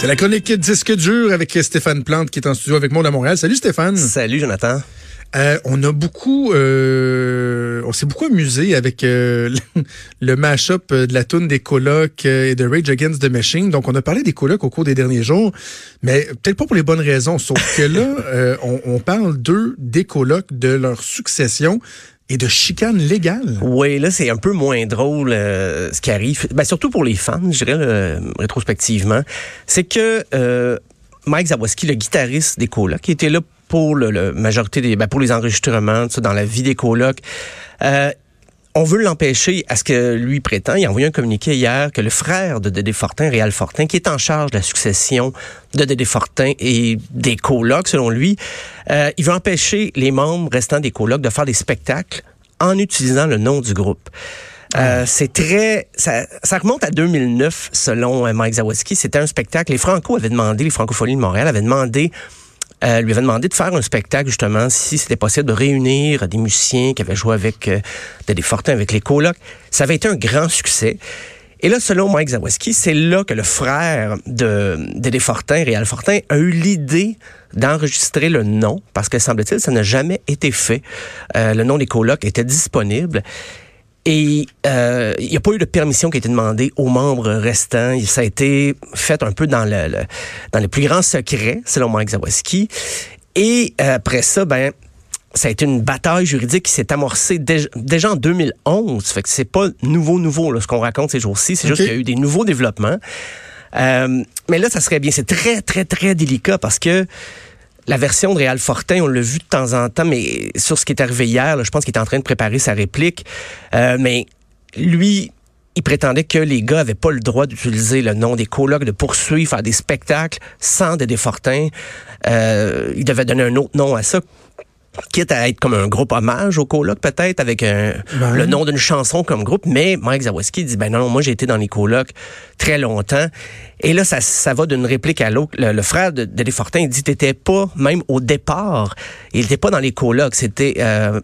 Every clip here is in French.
C'est la chronique disque dur avec Stéphane Plante qui est en studio avec moi à Montréal. Salut Stéphane. Salut Jonathan. Euh, on a beaucoup, euh, on s'est beaucoup amusé avec euh, le mash-up de la tune des colocs et de Rage Against the Machine. Donc, on a parlé des colocs au cours des derniers jours, mais peut-être pas pour les bonnes raisons. Sauf que là, on, on, parle d'eux, des colocs, de leur succession et de chicane légale. Oui, là, c'est un peu moins drôle ce qui arrive. Ben, surtout pour les fans, je dirais, rétrospectivement. C'est que Mike Zawoski, le guitariste des colocs, qui était là pour le, majorité des, ben pour les enregistrements, dans la vie des colocs. On veut l'empêcher à ce que lui prétend. Il a envoyé un communiqué hier que le frère de Dédé Fortin, Réal Fortin, qui est en charge de la succession de Dédé Fortin et des colocs, selon lui, euh, il veut empêcher les membres restants des colocs de faire des spectacles en utilisant le nom du groupe. Euh, ah. c'est très, ça, ça, remonte à 2009 selon euh, Mike Zawaski. C'était un spectacle. Les Franco avaient demandé, les Francophonies de Montréal avaient demandé euh, lui avait demandé de faire un spectacle, justement, si c'était possible de réunir des musiciens qui avaient joué avec euh, des Fortins, avec les colocs. Ça avait été un grand succès. Et là, selon Mike Zawaski, c'est là que le frère de Dédé Fortin, Réal Fortin, a eu l'idée d'enregistrer le nom, parce que semble-t-il, ça n'a jamais été fait. Euh, le nom des colocs était disponible. Et euh, il n'y a pas eu de permission qui a été demandée aux membres restants. Ça a été fait un peu dans le, dans les plus grands secrets, selon Mike Zawaski. Et euh, après ça, ben ça a été une bataille juridique qui s'est amorcée déjà, en 2011. Fait que c'est pas nouveau, nouveau là, ce qu'on raconte ces jours-ci. C'est juste qu'il y a eu des nouveaux développements. Euh, mais là, ça serait bien. C'est très, très, très délicat parce que la version de Réal Fortin, on l'a vu de temps en temps, mais sur ce qui est arrivé hier, je pense qu'il est en train de préparer sa réplique. Euh, mais lui, il prétendait que les gars avaient pas le droit d'utiliser le nom des colocs, de poursuivre, faire des spectacles sans Dédé Fortin. Euh, il devait donner un autre nom à ça quitte à être comme un groupe hommage au colocs peut-être avec un, ben le nom d'une chanson comme groupe mais Mike Zawaski dit ben non moi j'ai été dans les colocs très longtemps. Et là ça, ça va d'une réplique à l'autre. Le, frère de, de Desfortins il dit t'étais pas même au départ il était pas dans les colocs. C'était euh,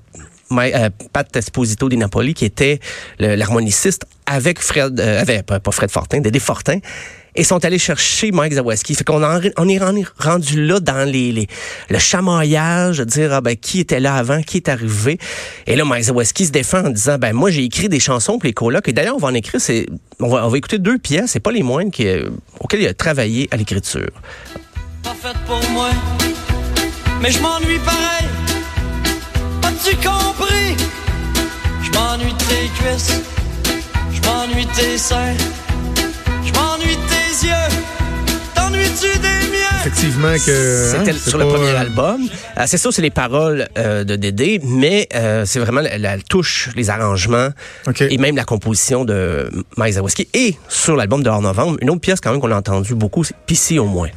euh, Pat Esposito di Napoli qui était l'harmoniciste avec Fred euh, avec pas Fred Fortin Dédé Fortin et sont allés chercher Mike Zawaski. Fait qu'on on est rendu là dans le chamaillage, de dire ah ben qui était là avant, qui est arrivé. Et là Mike Zawaski se défend en disant ben moi j'ai écrit des chansons pour les colocs et d'ailleurs on va en écrire c'est on va, écouter deux pièces, c'est pas les moindres qui, auxquelles il a travaillé à l'écriture. Pas pour moi, mais je m'ennuie pareil. As-tu compris? Je m'ennuie tes cuisses, je m'ennuie tes seins, je m'ennuie de tes Effectivement que c'était hein, sur le premier album. Euh, c'est sûr, c'est les paroles euh, de Dédé, mais euh, c'est vraiment la, touche, les arrangements et même la composition de Mike Zawoski. Et sur l'album de Hors Novembre, une autre pièce quand même qu'on a entendu beaucoup, c'est Pissy au moins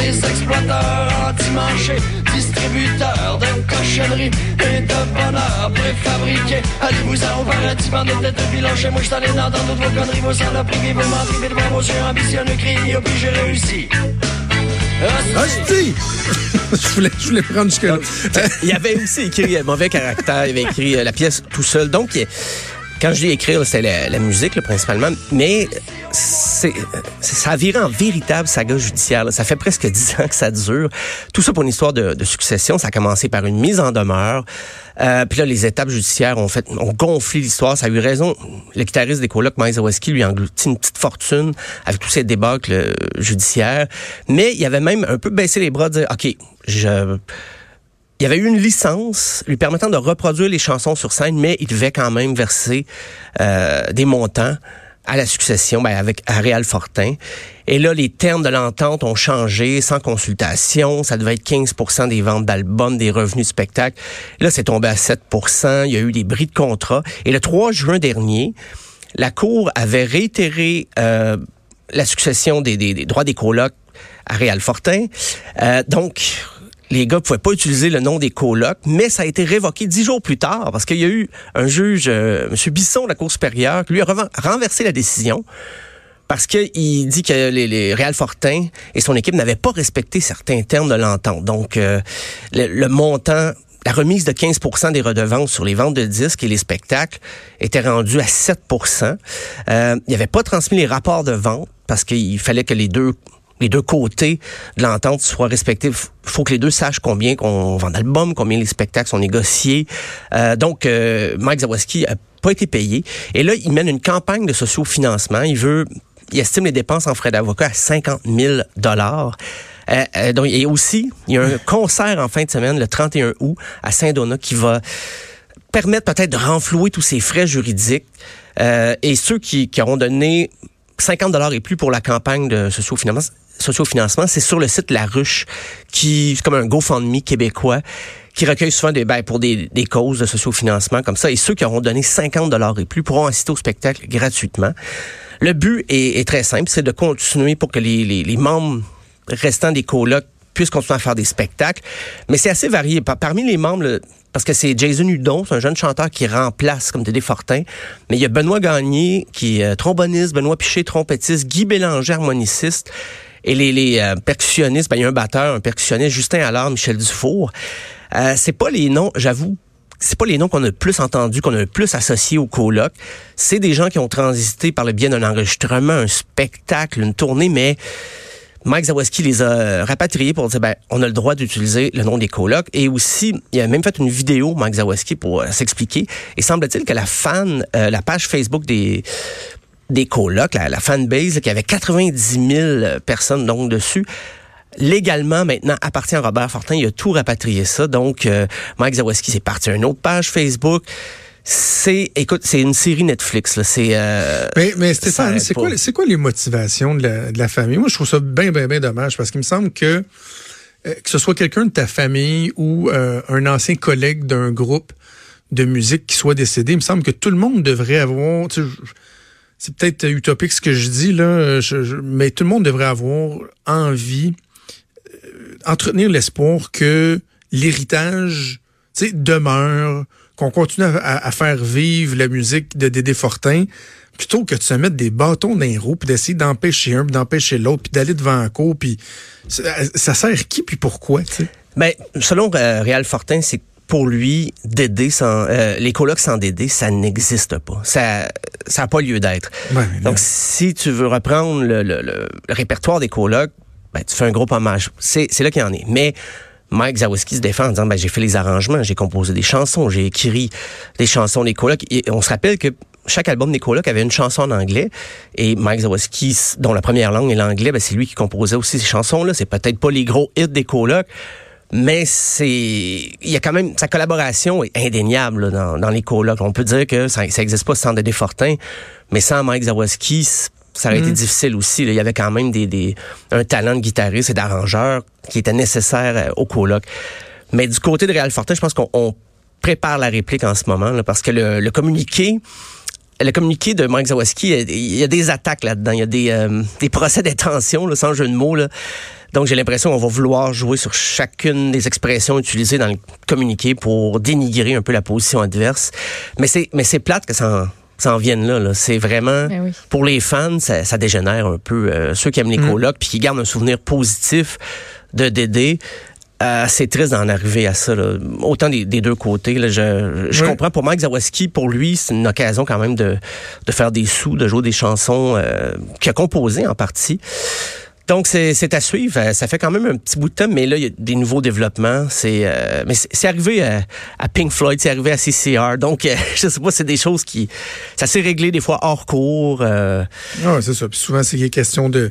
des exploiteurs anti-marché, distributeurs de cochonneries et de bonheur préfabriqué. Allez-vous-en au paradis, bande de tête de bilan chez moi, je t'en ai dans toutes vos conneries, vos saloperies, vos menteries, de vos yeux ambitionneux, cris, puis j'ai réussi. Hostie! je, voulais, je voulais prendre jusque-là. il avait aussi écrit un Mauvais caractère, il avait écrit euh, la pièce tout seul. Donc, quand je dis écrire, c'était la, musique principalement, mais ça a viré en véritable saga judiciaire. Ça fait presque dix ans que ça dure. Tout ça pour une histoire de, succession. Ça a commencé par une mise en demeure. Euh, puis là, les étapes judiciaires ont fait, ont gonflé l'histoire. Ça a eu raison. Le guitariste des colocs, Mike Zawaski, lui a englouti une petite fortune avec tous ces débâcles euh, judiciaires. Mais il avait même un peu baissé les bras, dire, OK, je il y avait eu une licence lui permettant de reproduire les chansons sur scène, mais il devait quand même verser euh, des montants à la succession ben, avec Ariel Fortin. Et là, les termes de l'entente ont changé sans consultation. Ça devait être 15% des ventes d'albums, des revenus de spectacle. Là, c'est tombé à 7% Il y a eu des bris de contrat. Et le 3 juin dernier, la Cour avait réitéré euh, la succession des, des, droits des colocs à Réal Fortin. Euh, donc, les gars pouvaient pas utiliser le nom des colocs, mais ça a été révoqué dix jours plus tard parce qu'il y a eu un juge, euh, M. Bisson de la Cour supérieure, qui lui a renversé la décision parce qu'il dit que les, les Réal Fortin et son équipe n'avaient pas respecté certains termes de l'entente. Donc, euh, le, montant la remise de 15% des redevances sur les ventes de disques et les spectacles était rendue à 7% euh, Il avait pas transmis les rapports de vente parce qu'il fallait que les deux les deux côtés de l'entente soient respectés. Il faut que les deux sachent combien qu'on vend d'albums, combien les spectacles sont négociés. Euh, donc, euh, Mike Zawaski a pas été payé. Et là, il mène une campagne de socio-financement. Il veut, il estime les dépenses en frais d'avocat à 50 000 dollars. Euh, euh, donc, et aussi, il y a un concert en fin de semaine, le 31 août, à Saint-Donat, qui va permettre peut-être de renflouer tous ces frais juridiques. Euh, et ceux qui, qui auront donné 50 dollars et plus pour la campagne de socio-financement, socio-financement, c'est sur le site La Ruche, qui c'est comme un GoFundMe québécois qui recueille souvent des ben, pour des, causes de socio-financement comme ça. Et ceux qui auront donné 50 dollars et plus pourront assister au spectacle gratuitement. Le but est, est très simple, c'est de continuer pour que les, les, les membres restants des colocs puissent continuer à faire des spectacles. Mais c'est assez varié. Parmi les membres, parce que c'est Jason Hudon, c'est un jeune chanteur qui remplace comme Dédé Fortin. Mais il y a Benoît Gagné, qui est tromboniste, Benoît Piché, trompettiste, Guy Bélanger, harmoniciste. Et les, les euh, percussionnistes, ben, il y a un batteur, un percussionniste, Justin Allard, Michel Dufour. Euh, c'est pas les noms, j'avoue, c'est pas les noms qu'on a le plus entendus, qu'on a le plus associés au coloc. C'est des gens qui ont transité par le biais d'un enregistrement, un spectacle, une tournée, mais Mike Zawaski les a rapatriés pour dire ben on a le droit d'utiliser le nom des colocs et aussi il a même fait une vidéo Mike Zawaski pour euh, s'expliquer et semble-t-il que la fan euh, la page Facebook des des colocs la, la fanbase qui avait 90 000 personnes donc dessus légalement maintenant appartient à Robert Fortin il a tout rapatrié ça donc euh, Mike Zawaski s'est parti à une autre page Facebook c'est, écoute, c'est une série Netflix. Là. C'est. Euh, mais, mais Stéphane, c'est quoi, c'est quoi les motivations de la, de la, famille? Moi, je trouve ça bien, bien, bien dommage parce qu'il me semble que euh, que ce soit quelqu'un de ta famille ou euh, un ancien collègue d'un groupe de musique qui soit décédé, il me semble que tout le monde devrait avoir. C'est peut-être utopique ce que je dis là, mais tout le monde devrait avoir envie, euh, entretenir l'espoir que l'héritage demeure qu'on continue à, faire vivre la musique de Dédé Fortin plutôt que de se mettre des bâtons dans les roues puis d'essayer d'empêcher un puis d'empêcher l'autre puis d'aller devant un cours puis ça, sert qui puis pourquoi tu ben selon euh, Réal Fortin c'est pour lui, Dédé sans euh, les colocs sans Dédé, ça n'existe pas. Ça ça n'a pas lieu d'être. Donc si tu veux reprendre le, le, le, répertoire des colocs, ben, tu fais un gros hommage. C'est là qu'il y en est. Mais Mike Zawiski se défend en disant ben, j'ai fait les arrangements, j'ai composé des chansons, j'ai écrit des chansons des colocs. Et on se rappelle que chaque album des colocs avait une chanson en anglais et Mike Zawiski, dont la première langue est l'anglais, ben, c'est lui qui composait aussi ces chansons-là. C'est peut-être pas les gros hits des colocs, mais c'est il y a quand même sa collaboration est indéniable dans, dans les colocs. On peut dire que ça n'existe pas sans Dédé Fortin, mais sans Mike Zawiski, ça aurait été mm. difficile aussi. Il y avait quand même des, des, un talent de guitariste et d'arrangeur qui était nécessaire euh, au coloc. Mais du côté de Real Fortin, je pense qu'on prépare la réplique en ce moment là, parce que le, le communiqué le communiqué de Mike Zawaski, il y a des attaques là-dedans, il y a des, euh, des procès d'intention, sans jeu de mots. Là. Donc j'ai l'impression qu'on va vouloir jouer sur chacune des expressions utilisées dans le communiqué pour dénigrer un peu la position adverse. Mais c'est mais c'est plate que ça s'en viennent là. là. C'est vraiment Ben pour les fans, ça, ça dégénère un peu. Euh, ceux qui aiment les Mm. colocs puis qui gardent un souvenir positif de Dédé. Euh, c'est triste d'en arriver à ça. Là. Autant des, des deux côtés. Là. Je, je Oui. comprends pour Mike Zawaski, pour lui, c'est une occasion quand même de, de faire des sous, de jouer des chansons euh, qu'il a composées en partie. Donc, c'est à suivre. Euh, Ça fait quand même un petit bout de temps, mais là, il y a des nouveaux développements. C'est euh, mais c'est arrivé à, à Pink Floyd, c'est arrivé à CCR. Donc, euh, je sais pas, c'est des choses qui... Ça s'est réglé des fois hors cours. euh, Ah c'est ça. Puis souvent, c'est question de,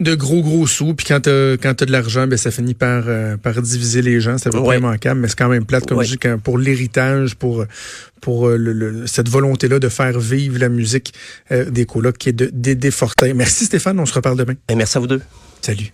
de gros, gros sous. Puis quand t'as, quand t'as de l'argent, ben, ça finit par, euh, par diviser les gens. C'est vraiment Ouais. immanquable, mais c'est quand même plate, comme Ouais. je dis, pour l'héritage, pour, pour euh, le- le- cette volonté-là de faire vivre la musique euh, des colocs qui est de Dédé Fortin. Merci Stéphane, on se reparle demain. ben, merci à vous deux. Salut.